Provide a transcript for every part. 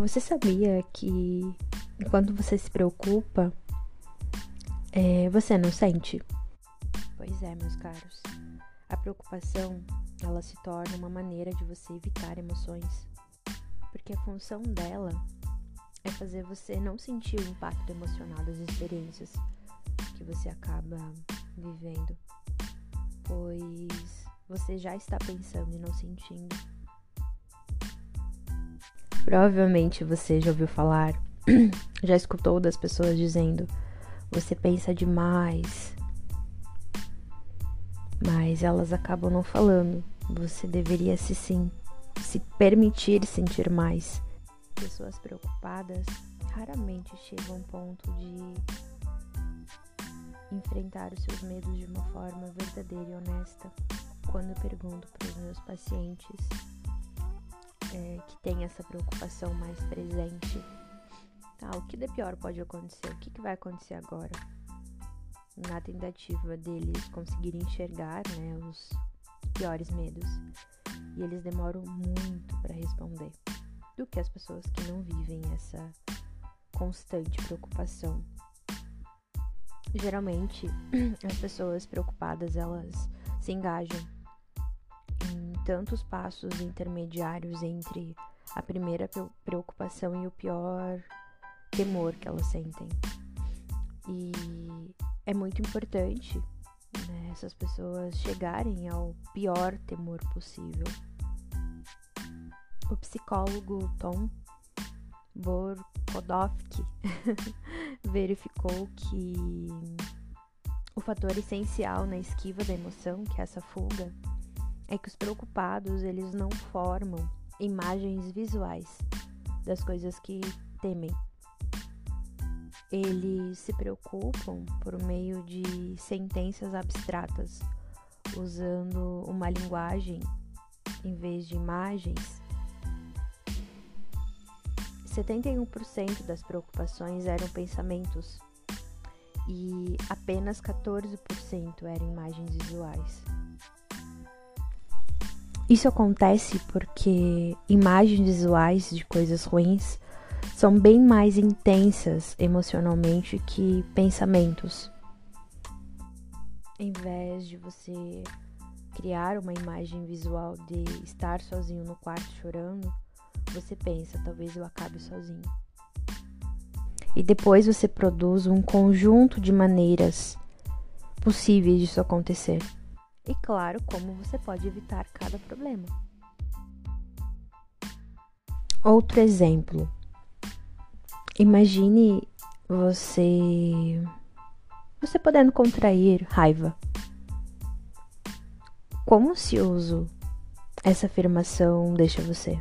Você sabia que enquanto você se preocupa, é, você não sente? Pois é, meus caros. A preocupação, ela se torna uma maneira de você evitar emoções. Porque a função dela é fazer você não sentir o impacto emocional das experiências que você acaba vivendo. Pois você já está pensando e não sentindo. Provavelmente você já ouviu falar, já escutou das pessoas dizendo: você pensa demais. Mas elas acabam não falando. Você deveria se sim, se permitir sentir mais. Pessoas preocupadas raramente chegam ao ponto de enfrentar os seus medos de uma forma verdadeira e honesta. Quando eu pergunto para os meus pacientes é, que têm essa preocupação mais presente, tá, o que de pior pode acontecer? O que, que vai acontecer agora? Na tentativa deles conseguirem enxergar né, os piores medos. E eles demoram muito para responder do que as pessoas que não vivem essa constante preocupação. Geralmente, as pessoas preocupadas, elas se engajam tantos passos intermediários entre a primeira preocupação e o pior temor que elas sentem. E é muito importante né, essas pessoas chegarem ao pior temor possível. O psicólogo Tom Borkodowski verificou que o fator essencial na esquiva da emoção, que é essa fuga, é que os preocupados eles não formam imagens visuais das coisas que temem. Eles se preocupam por meio de sentenças abstratas, usando uma linguagem em vez de imagens 71% das preocupações eram pensamentos e apenas 14% eram imagens visuais. Isso acontece porque imagens visuais de coisas ruins são bem mais intensas emocionalmente que pensamentos. Em vez de você criar uma imagem visual de estar sozinho no quarto chorando, você pensa, talvez eu acabe sozinho. E depois você produz um conjunto de maneiras possíveis disso acontecer. E claro, como você pode evitar cada problema. Outro exemplo. Imagine você você podendo contrair raiva. Como ansioso essa afirmação deixa você?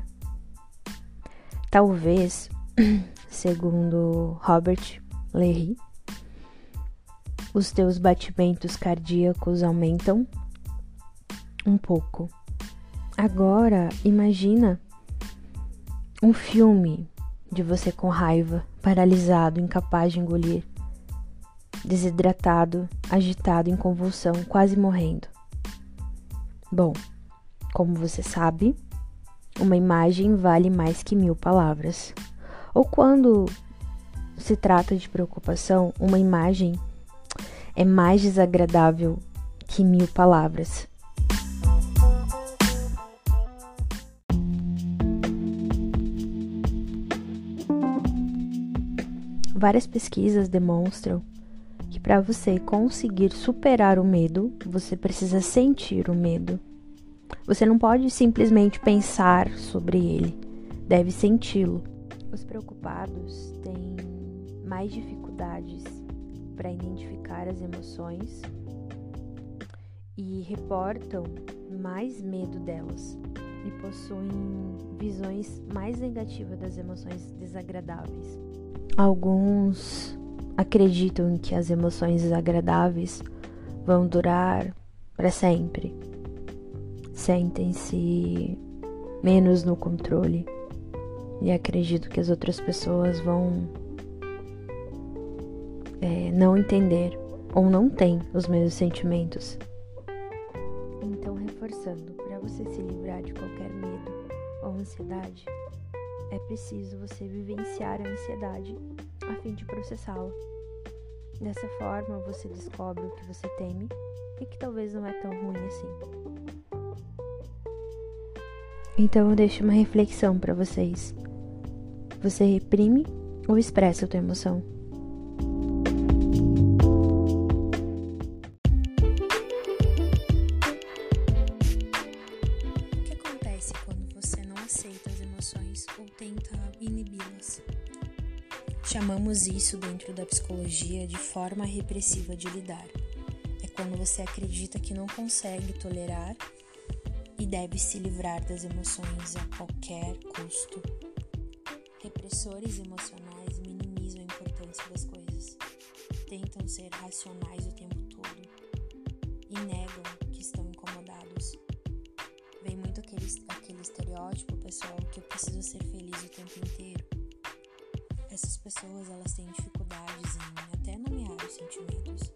Talvez, segundo Robert Lery, os teus batimentos cardíacos aumentam um pouco. Agora, imagina um filme de você com raiva, paralisado, incapaz de engolir, desidratado, agitado em convulsão, quase morrendo. Bom, como você sabe, uma imagem vale mais que mil palavras. Ou quando se trata de preocupação, uma imagem é mais desagradável que mil palavras. Várias pesquisas demonstram que para você conseguir superar o medo, você precisa sentir o medo. Você não pode simplesmente pensar sobre ele, deve senti-lo. Os preocupados têm mais dificuldades para identificar as emoções e reportam mais medo delas e possuem visões mais negativas das emoções desagradáveis. Alguns acreditam que as emoções desagradáveis vão durar para sempre sentem-se menos no controle e acredito que as outras pessoas vão é, não entender ou não têm os mesmos sentimentos. Então, reforçando, para você se livrar de qualquer medo ou ansiedade, é preciso você vivenciar a ansiedade a fim de processá-la. Dessa forma, você descobre o que você teme e que talvez não é tão ruim assim. Então eu deixo uma reflexão para vocês. Você reprime ou expressa a tua emoção? Emoções ou tenta inibi-las? Chamamos isso dentro da psicologia de forma repressiva de lidar. É quando você acredita que não consegue tolerar e deve se livrar das emoções a qualquer custo. Repressores emocionais minimizam a importância das coisas, tentam ser racionais o tempo todo e negam pessoal, que eu preciso ser feliz o tempo inteiro. Essas pessoas elas têm dificuldades em até nomear os sentimentos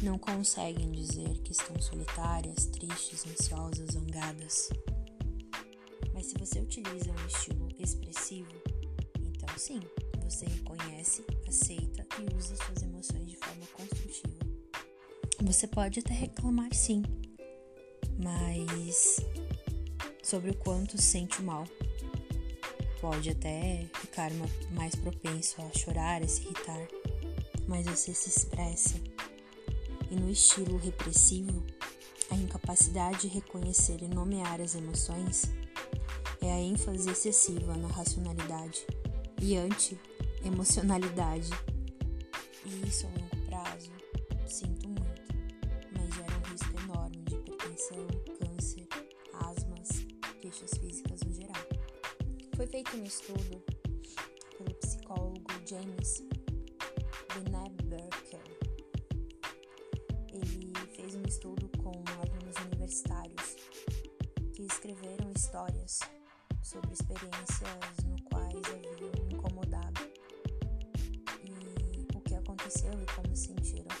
não conseguem dizer que estão solitárias, tristes, ansiosas, zangadas. Mas se você utiliza um estilo expressivo, então sim, você reconhece, aceita e usa suas emoções de forma construtiva. Você pode até reclamar sim, mas sobre o quanto se sente mal. Pode até ficar mais propenso a chorar, a se irritar, mas você se expressa e no estilo repressivo, a incapacidade de reconhecer e nomear as emoções é a ênfase excessiva na racionalidade e anti-emocionalidade. E isso a feito um estudo pelo psicólogo James Beneberker ele fez um estudo com alunos universitários que escreveram histórias sobre experiências no quais haviam incomodado e o que aconteceu e como se sentiram.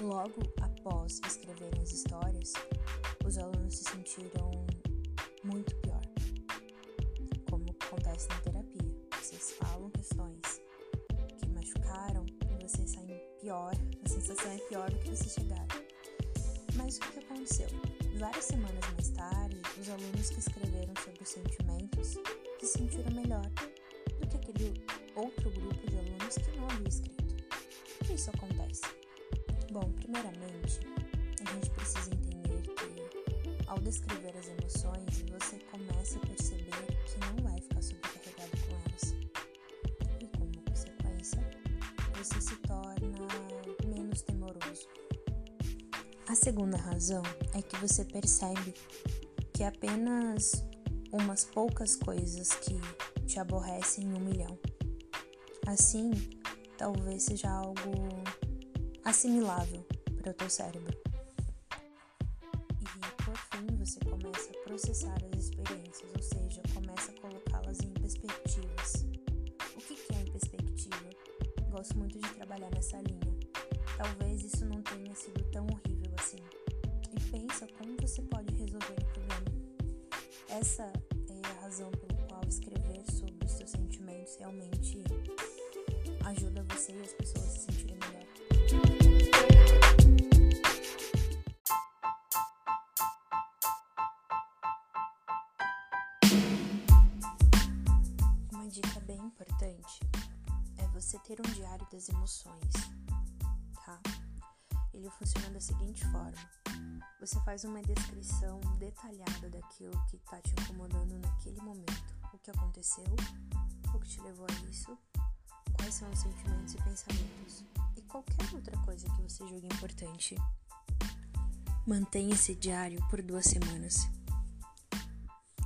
Logo após escreverem as histórias, os alunos se sentiram sensação é pior do que você chegar. Mas o que aconteceu? Várias semanas mais tarde, os alunos que escreveram sobre os sentimentos se sentiram melhor do que aquele outro grupo de alunos que não havia escrito. Por que isso acontece? Bom, primeiramente, a gente precisa entender que ao descrever as emoções, você começa a perceber que não segunda razão é que você percebe que apenas umas poucas coisas que te aborrecem um milhão. Assim, talvez seja algo assimilável para o teu cérebro. E por fim, você começa a processar as experiências, ou seja, começa a colocá-las em perspectivas. O que é em perspectiva? Gosto muito de trabalhar nessa linha. Talvez isso não tenha sido tão horrível Essa é a razão pela qual escrever sobre os seus sentimentos realmente ajuda você e as pessoas a se sentirem melhor. Uma dica bem importante é você ter um diário das emoções, tá? Ele funciona da seguinte forma você faz uma descrição detalhada daquilo que está te incomodando naquele momento. O que aconteceu, o que te levou a isso, quais são os sentimentos e pensamentos e qualquer outra coisa que você julgue importante. Mantenha esse diário por duas semanas.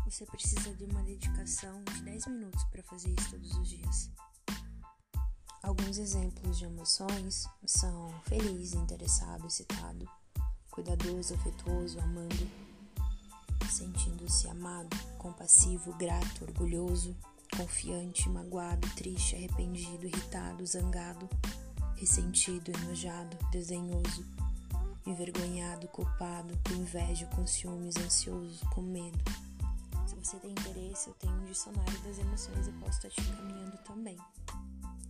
Você precisa de uma dedicação de 10 minutos para fazer isso todos os dias. Alguns exemplos de emoções são feliz, interessado, excitado, cuidadoso, afetuoso, amando, sentindo-se amado, compassivo, grato, orgulhoso, confiante, magoado, triste, arrependido, irritado, zangado, ressentido, enojado, desdenhoso, envergonhado, culpado, com inveja, com ciúmes, ansioso, com medo. Se você tem interesse, eu tenho um dicionário das emoções e posso estar te encaminhando também.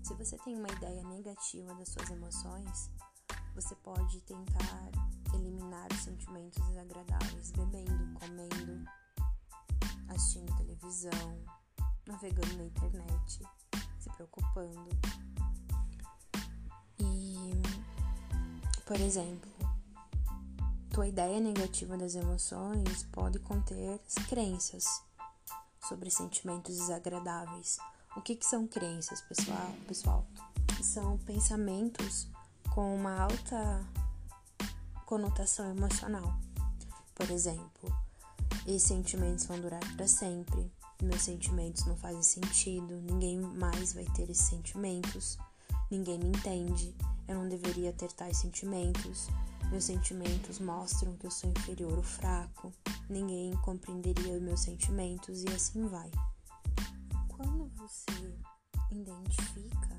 Se você tem uma ideia negativa das suas emoções, você pode tentar eliminar os sentimentos desagradáveis bebendo, comendo, assistindo televisão, navegando na internet, se preocupando. E, por exemplo, tua ideia negativa das emoções pode conter crenças sobre sentimentos desagradáveis. O que, que são crenças, pessoal? Pessoal, são pensamentos com uma alta conotação emocional. Por exemplo, esses sentimentos vão durar para sempre. Meus sentimentos não fazem sentido. Ninguém mais vai ter esses sentimentos. Ninguém me entende. Eu não deveria ter tais sentimentos. Meus sentimentos mostram que eu sou inferior ou fraco. Ninguém compreenderia meus sentimentos e assim vai. Quando você identifica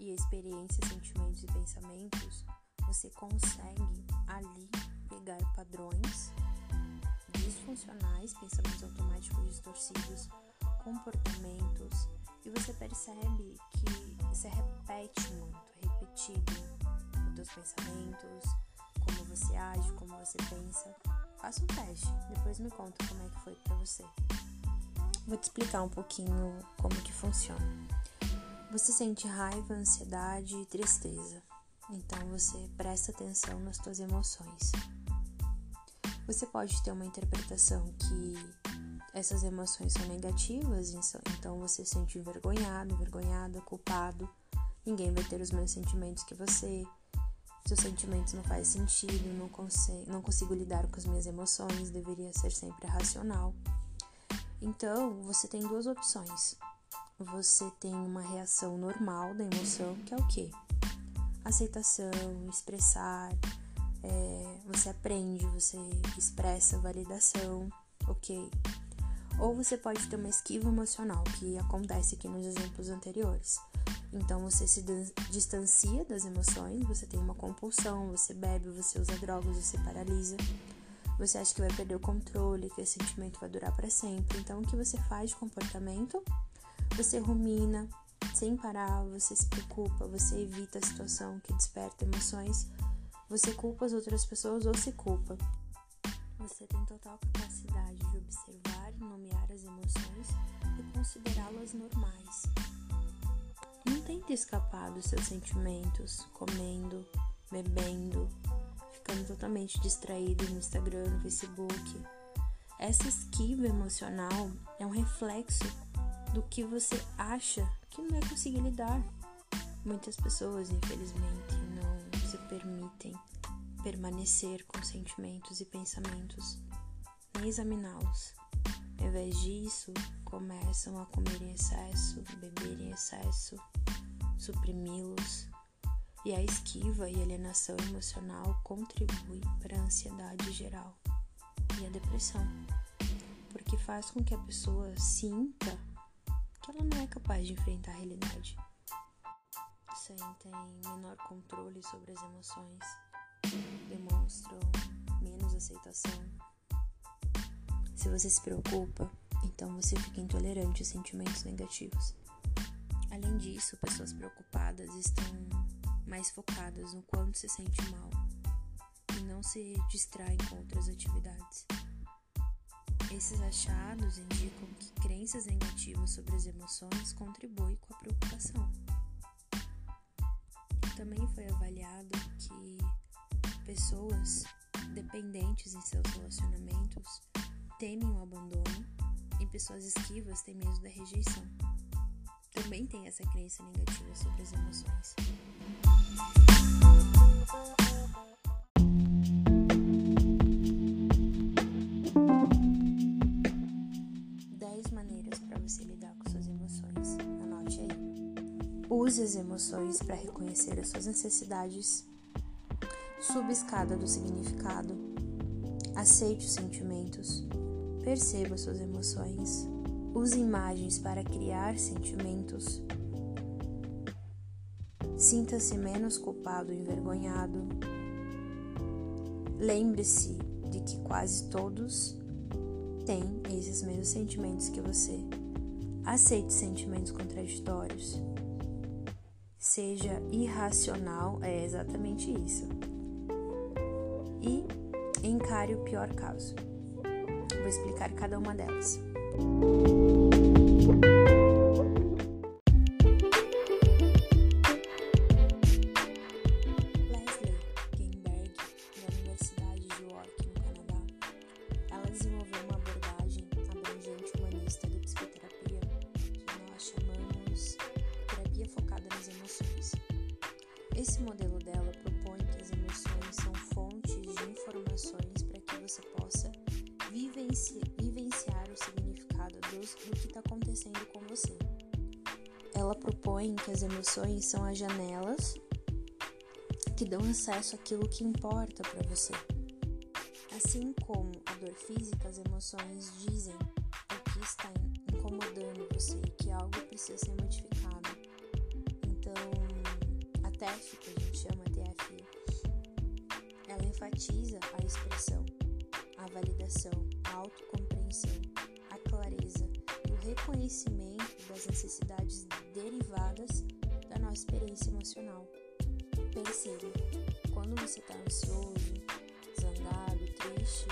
e a experiência, sentimentos e pensamentos, você consegue ali pegar padrões disfuncionais, pensamentos automáticos distorcidos, comportamentos, e você percebe que você repete muito repetido os teus pensamentos, como você age, como você pensa. Faça um teste, depois me conta como é que foi para você. Vou te explicar um pouquinho como que funciona. Você sente raiva, ansiedade e tristeza. Então você presta atenção nas suas emoções. Você pode ter uma interpretação que essas emoções são negativas, então você se sente envergonhado, envergonhada, culpado, Ninguém vai ter os mesmos sentimentos que você. Seus sentimentos não fazem sentido, não, consigo, não consigo lidar com as minhas emoções, deveria ser sempre racional. Então, você tem duas opções. Você tem uma reação normal da emoção, que é o quê? Aceitação, expressar, é, você aprende, você expressa validação, ok? Ou você pode ter uma esquiva emocional, que acontece aqui nos exemplos anteriores. Então você se distancia das emoções, você tem uma compulsão, você bebe, você usa drogas, você paralisa. Você acha que vai perder o controle, que esse sentimento vai durar para sempre. Então o que você faz de comportamento? Você rumina sem parar, você se preocupa, você evita a situação que desperta emoções, você culpa as outras pessoas ou se culpa. Você tem total capacidade de observar e nomear as emoções e considerá-las normais. Não tente escapar dos seus sentimentos, comendo, bebendo, ficando totalmente distraído no Instagram, no Facebook. Essa esquiva emocional é um reflexo do que você acha que não vai conseguir lidar. Muitas pessoas, infelizmente, não se permitem permanecer com sentimentos e pensamentos, nem examiná-los. Ao invés disso, começam a comer em excesso, beber em excesso, suprimi-los. E a esquiva e alienação emocional contribui para a ansiedade geral e a depressão, porque faz com que a pessoa sinta que ela não é capaz de enfrentar a realidade. Sentem menor controle sobre as emoções, demonstram menos aceitação. Se você se preocupa, então você fica intolerante a sentimentos negativos. Além disso, pessoas preocupadas estão mais focadas no quanto se sente mal e não se distraem com outras atividades. Esses achados indicam que crenças negativas sobre as emoções contribuem com a preocupação. Também foi avaliado que pessoas dependentes em seus relacionamentos temem o abandono e pessoas esquivas têm medo da rejeição. Também tem essa crença negativa sobre as emoções. Use as emoções para reconhecer as suas necessidades. Suba escada do significado. Aceite os sentimentos. Perceba suas emoções. Use imagens para criar sentimentos. Sinta-se menos culpado e envergonhado. Lembre-se de que quase todos têm esses mesmos sentimentos que você. Aceite sentimentos contraditórios. Seja irracional, é exatamente isso. E encare o pior caso. Vou explicar cada uma delas. Ela propõe que as emoções são as janelas que dão acesso àquilo que importa para você. Assim como a dor física, as emoções dizem o que está incomodando você, que algo precisa ser modificado. TEF, que a gente chama TFI, ela enfatiza a expressão, a validação, a autocompreensão, a clareza e o reconhecimento das necessidades da nossa experiência emocional. Perceba, quando você está ansioso, zangado, triste,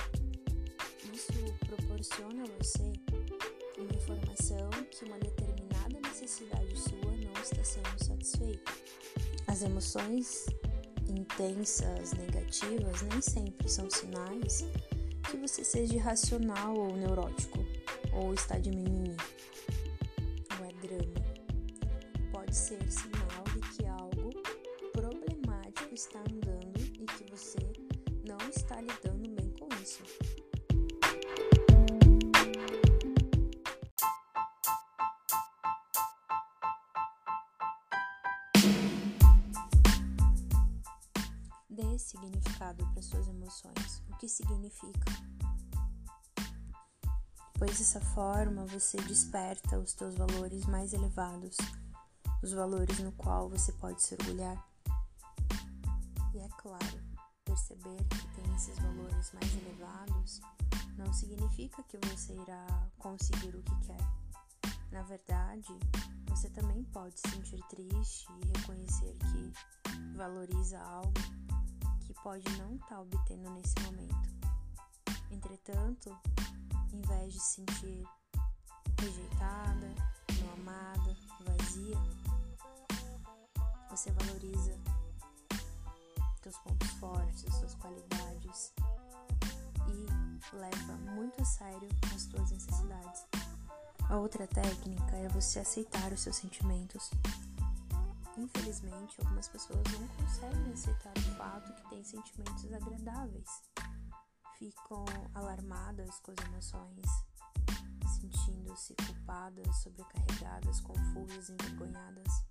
isso proporciona a você uma informação que uma determinada necessidade sua não está sendo satisfeita. As emoções intensas, negativas, nem sempre são sinais que você seja irracional ou neurótico, ou está de mimimi, ou é drama. Ser sinal de que algo problemático está andando e que você não está lidando bem com isso. Dê significado para suas emoções. O que significa? Pois dessa forma você desperta os teus valores mais elevados, os valores no qual você pode se orgulhar. E é claro, perceber que tem esses valores mais elevados não significa que você irá conseguir o que quer. Na verdade, você também pode se sentir triste e reconhecer que valoriza algo pode não estar tá obtendo nesse momento. Entretanto, em vez de se sentir rejeitada, não amada, vazia, você valoriza seus pontos fortes, as suas qualidades e leva muito a sério as suas necessidades. A outra técnica é você aceitar os seus sentimentos Infelizmente, algumas pessoas não conseguem aceitar o fato que têm sentimentos desagradáveis. Ficam alarmadas com as emoções, sentindo-se culpadas, sobrecarregadas, confusas, envergonhadas.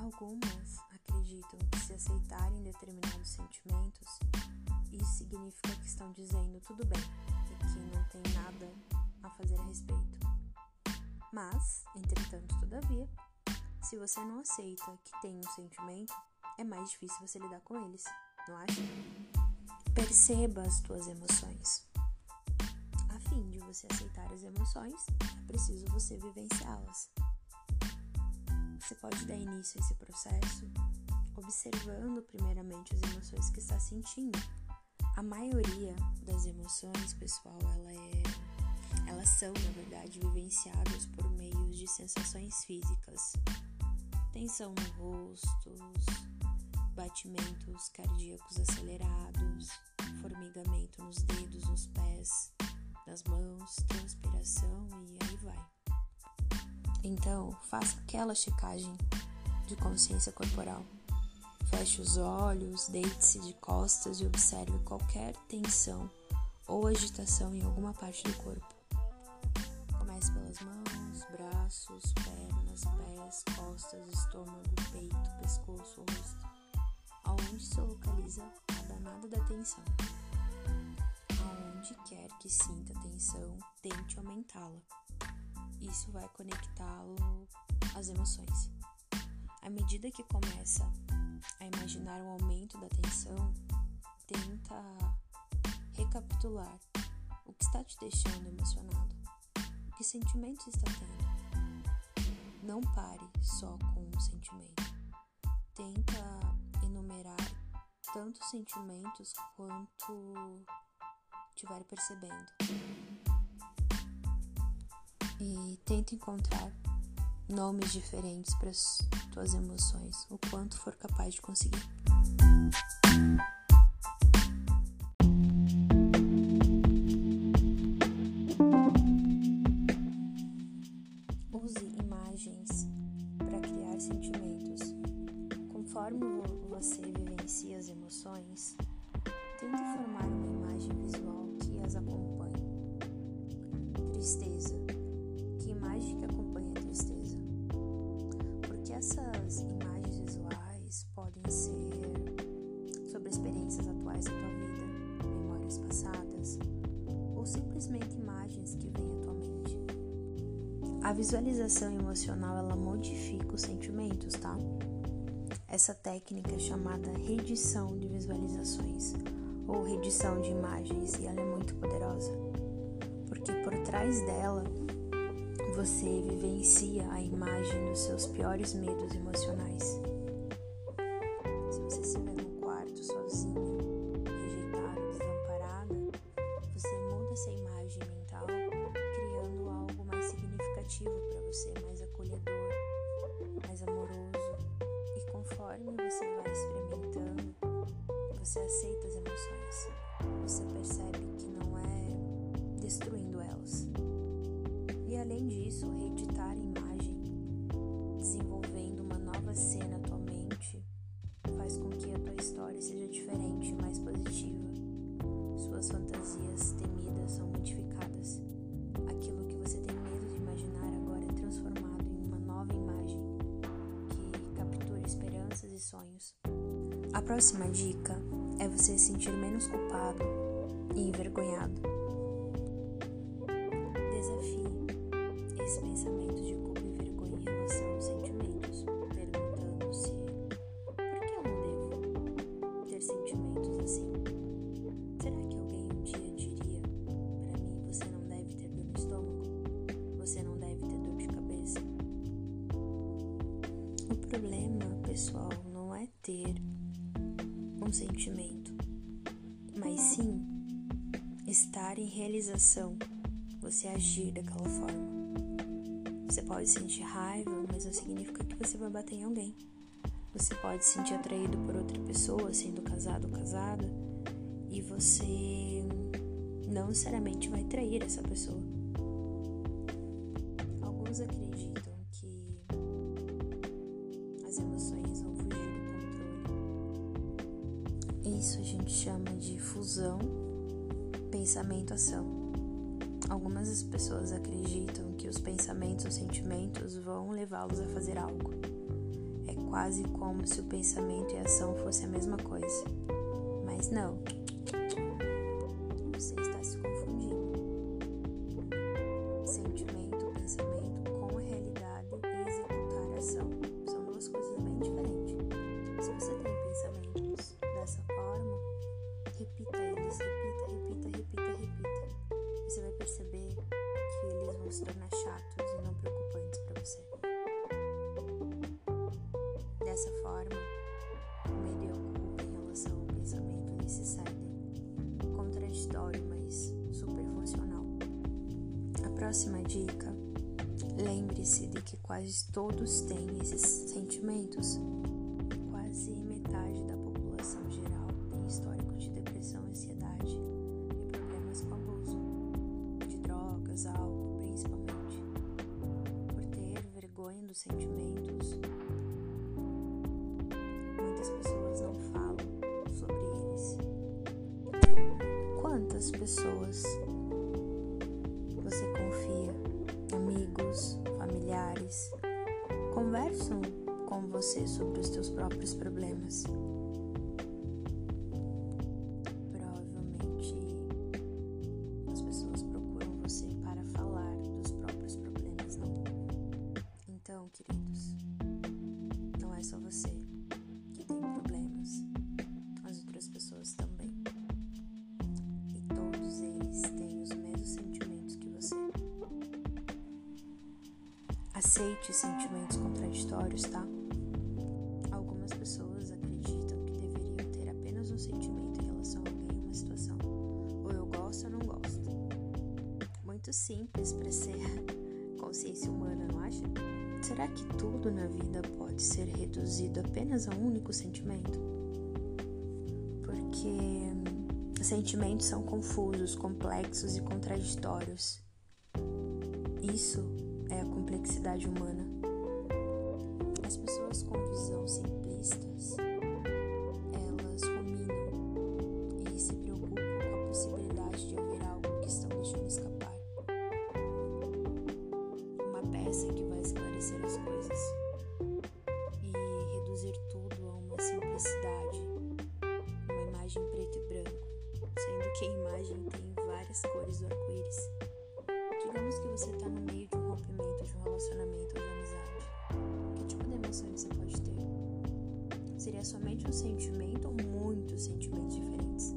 Algumas acreditam que se aceitarem determinados sentimentos, isso significa que estão dizendo tudo bem e que não tem nada a fazer a respeito. Mas, entretanto, todavia, se você não aceita que tem um sentimento, é mais difícil você lidar com eles, não acha? Perceba as tuas emoções. A fim de você aceitar as emoções, é preciso você vivenciá-las. Você pode dar início a esse processo observando primeiramente as emoções que está sentindo. A maioria das emoções, pessoal, ela é elas são, na verdade, vivenciadas por meios de sensações físicas tensão no rosto, batimentos cardíacos acelerados, formigamento nos dedos, nos pés, nas mãos, transpiração e aí vai. Então, faça aquela checagem de consciência corporal. Feche os olhos, deite-se de costas e observe qualquer tensão ou agitação em alguma parte do corpo. Comece pelas mãos, braços, pernas, pés, costas, estômago, peito, pescoço, rosto. Aonde se localiza a danada da tensão. Aonde quer que sinta tensão, tente aumentá-la. Isso vai conectá-lo às emoções. À medida que começa a imaginar o aumento da tensão, tenta recapitular o que está te deixando emocionado, que sentimentos está tendo. Não pare só com um sentimento. Tenta enumerar tantos sentimentos quanto estiver percebendo. E tenta encontrar nomes diferentes para as tuas emoções, o quanto for capaz de conseguir. A visualização emocional ela modifica os sentimentos, tá? Essa técnica é chamada redição de visualizações ou redição de imagens e ela é muito poderosa, porque por trás dela você vivencia a imagem dos seus piores medos emocionais. Envergonhado. Desafie realização, você agir daquela forma. Você pode sentir raiva, mas não significa que você vai bater em alguém. Você pode se sentir atraído por outra pessoa, sendo casado ou casada, e você não necessariamente vai trair essa pessoa. Alguns acreditam pensamento-ação. Algumas pessoas acreditam que os pensamentos ou sentimentos vão levá-los a fazer algo. É quase como se o pensamento e a ação fossem a mesma coisa. Mas não. Quase todos têm esses sentimentos. Quase metade da população geral tem histórico de depressão, ansiedade e problemas com abuso de drogas, álcool, principalmente. Por ter vergonha dos sentimentos, muitas pessoas não falam sobre eles. Quantas pessoas você confia? Amigos, familiares, conversam com você sobre os teus próprios problemas. Contraditórios. Isso é a complexidade humana. As pessoas com visão simplistas, Seria somente um sentimento ou muitos sentimentos diferentes?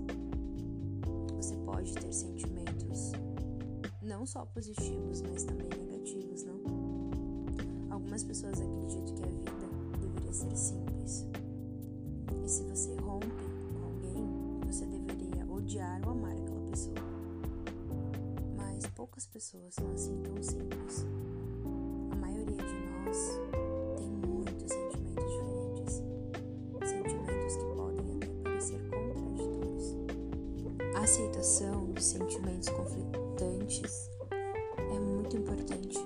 Você pode ter sentimentos não só positivos, mas também negativos, não? Algumas pessoas acreditam que a vida deveria ser simples. E se você rompe com alguém, você deveria odiar ou amar aquela pessoa poucas pessoas são assim tão simples. A aceitação de sentimentos conflitantes é muito importante,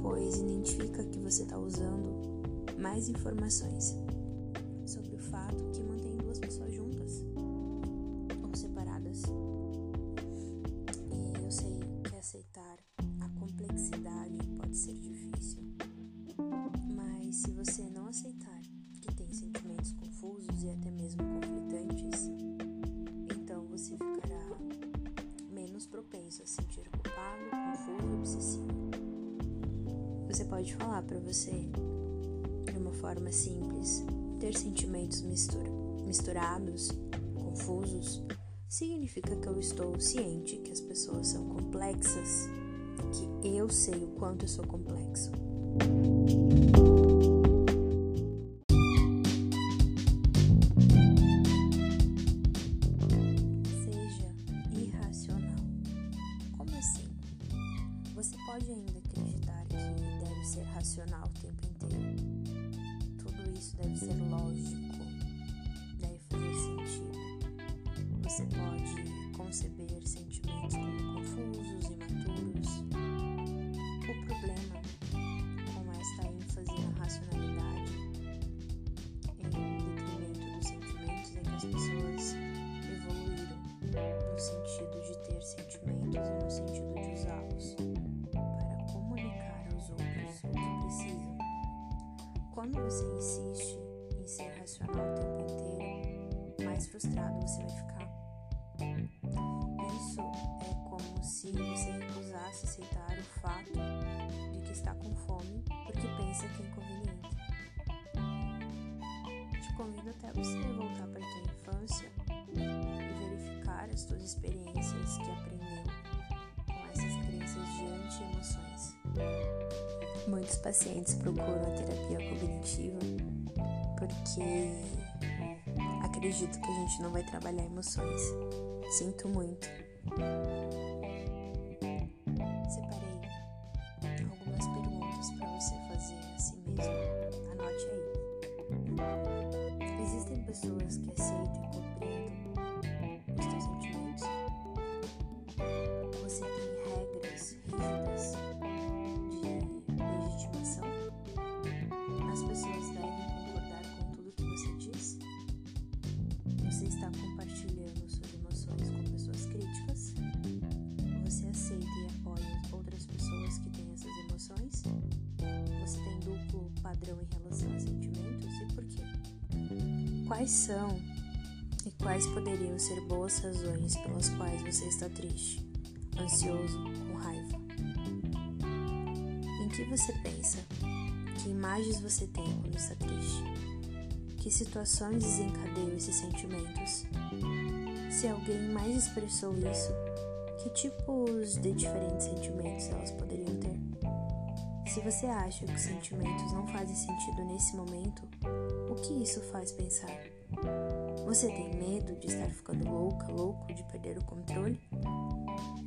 pois identifica que você está usando mais informações racional Quando você insiste em ser racional o tempo inteiro, mais frustrado você vai ficar. Isso é como se você recusasse aceitar o fato de que está com fome porque pensa que é inconveniente. Te convido até você voltar para a tua infância e verificar as tuas experiências que aprendeu com essas crenças de emoções. Muitos pacientes procuram a terapia cognitiva porque acredito que a gente não vai trabalhar emoções. Sinto muito. Separei algumas perguntas para você fazer a si mesmo. Anote aí. Existem pessoas que aceitam padrão em relação a sentimentos e por quê? Quais são e quais poderiam ser boas razões pelas quais você está triste, ansioso, com raiva? Em que você pensa? Que imagens você tem quando está triste? Que situações desencadeiam esses sentimentos? Se alguém mais expressou isso, que tipos de diferentes sentimentos elas poderiam ter? Se você acha que os sentimentos não fazem sentido nesse momento, o que isso faz pensar? Você tem medo de estar ficando louca, louco, de perder o controle?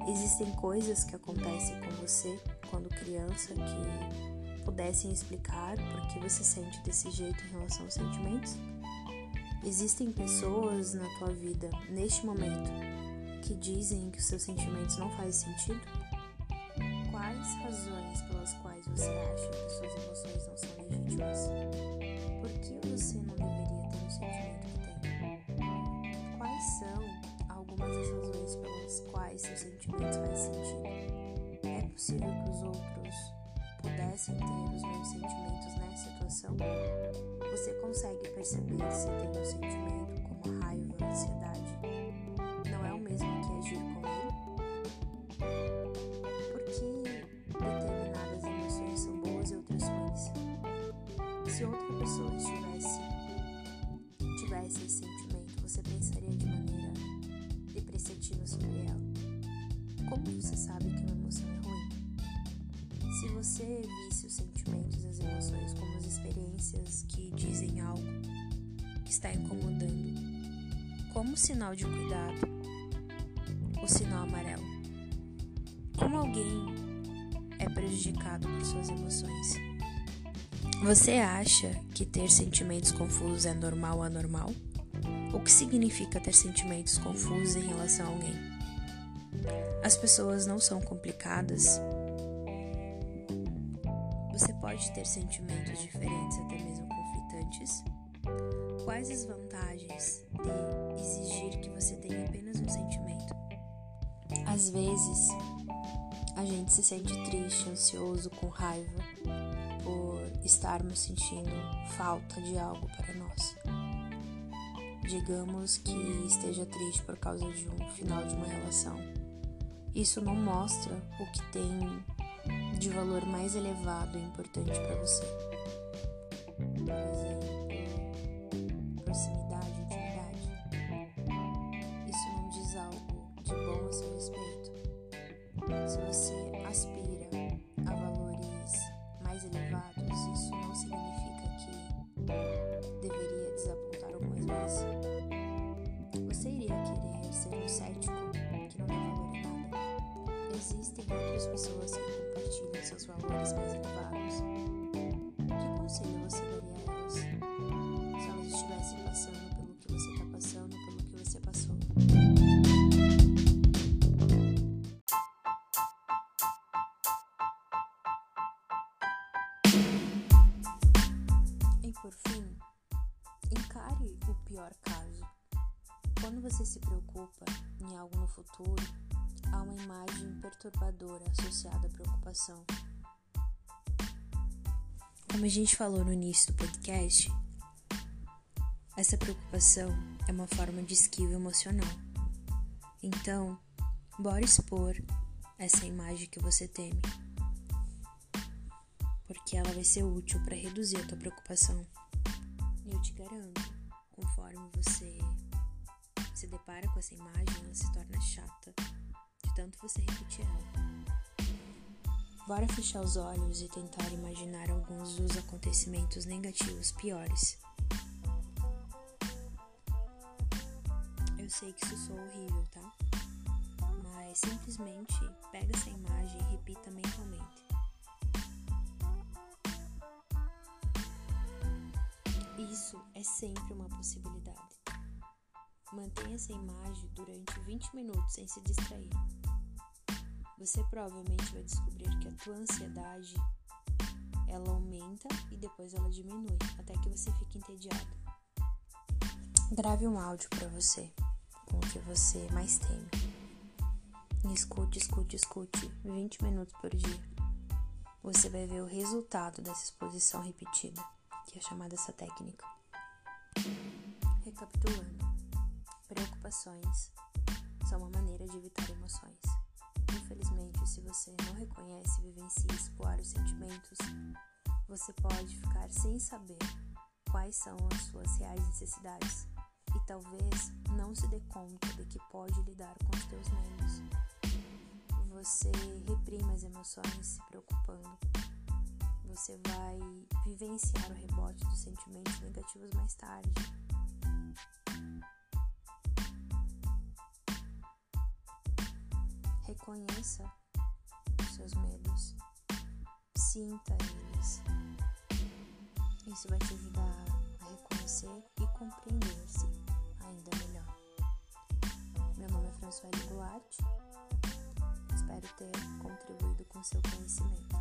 Existem coisas que acontecem com você quando criança que pudessem explicar por que você sente desse jeito em relação aos sentimentos? Existem pessoas na tua vida neste momento que dizem que os seus sentimentos não fazem sentido? Quais razões pelas quais você acha que suas emoções não são legítimas? Por que você não deveria ter o sentimento que tem? Quais são algumas das razões pelas quais seus sentimentos fazem sentido? É possível que os outros pudessem ter os mesmos sentimentos nessa situação? Você consegue perceber se tem um sentimento esse sentimento, você pensaria de maneira depreciativa sobre ela? Como você sabe que uma emoção é ruim? Se você visse os sentimentos e as emoções como as experiências que dizem algo que está incomodando, como sinal de cuidado, o sinal amarelo. Como alguém é prejudicado por suas emoções? Você acha que ter sentimentos confusos é normal ou anormal? O que significa ter sentimentos confusos em relação a alguém? As pessoas não são complicadas você pode ter sentimentos diferentes, até mesmo conflitantes. Quais as vantagens de exigir que você tenha apenas um sentimento? Às vezes, a gente se sente triste, ansioso, com raiva por estarmos sentindo falta de algo para nós. Digamos que esteja triste por causa de um final de uma relação. Isso não mostra o que tem de valor mais elevado e importante para você. Por exemplo, proximidade, seus valores mais elevados, que conselho você daria a elas se elas estivessem passando pelo que você está passando, pelo que você passou? E por fim, encare o pior caso. Quando você se preocupa em algo no futuro, há uma imagem perturbadora associada à preocupação. Como a gente falou no início do podcast, essa preocupação é uma forma de esquiva emocional. Então, bora expor essa imagem que você teme, porque ela vai ser útil para reduzir a tua preocupação. E eu te garanto, conforme você se depara com essa imagem, ela se torna chata tanto você repetir ela. Bora fechar os olhos e tentar imaginar alguns dos acontecimentos negativos piores. Eu sei que isso soa horrível, tá? Mas simplesmente pega essa imagem e repita mentalmente. Isso é sempre uma possibilidade. Mantenha essa imagem durante 20 minutos sem se distrair você provavelmente vai descobrir que a tua ansiedade ela aumenta e depois ela diminui até que você fique entediado. Grave um áudio para você com o que você mais teme. E escute, escute, escute 20 minutos por dia. Você vai ver o resultado dessa exposição repetida, que é chamada essa técnica. Recapitulando, preocupações são uma maneira de evitar emoções. Infelizmente, se você não reconhece, vivencia e explorar os sentimentos, você pode ficar sem saber quais são as suas reais necessidades e talvez não se dê conta de que pode lidar com os teus medos. Você reprime as emoções se preocupando você vai vivenciar o rebote dos sentimentos negativos mais tarde. Reconheça os seus medos, sinta eles. Isso vai te ajudar a reconhecer e compreender-se ainda melhor. Meu nome é François Duarte. Espero ter contribuído com seu conhecimento.